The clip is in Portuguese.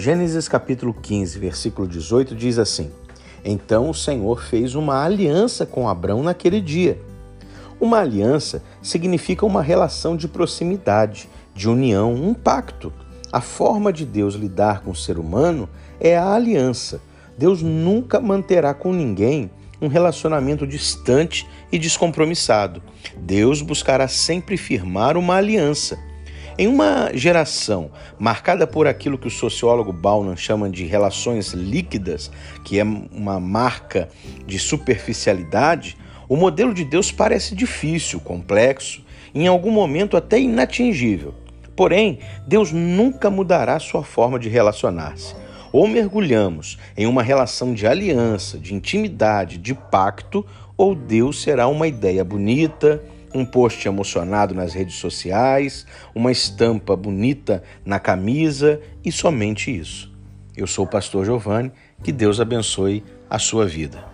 Gênesis capítulo 15, versículo 18 diz assim: Então o Senhor fez uma aliança com Abrão naquele dia. Uma aliança significa uma relação de proximidade, de união, um pacto. A forma de Deus lidar com o ser humano é a aliança. Deus nunca manterá com ninguém um relacionamento distante e descompromissado. Deus buscará sempre firmar uma aliança. Em uma geração marcada por aquilo que o sociólogo Bauman chama de relações líquidas, que é uma marca de superficialidade, o modelo de Deus parece difícil, complexo, em algum momento até inatingível. Porém, Deus nunca mudará sua forma de relacionar-se ou mergulhamos em uma relação de aliança, de intimidade, de pacto, ou Deus será uma ideia bonita, um post emocionado nas redes sociais, uma estampa bonita na camisa e somente isso. Eu sou o pastor Giovanni, que Deus abençoe a sua vida.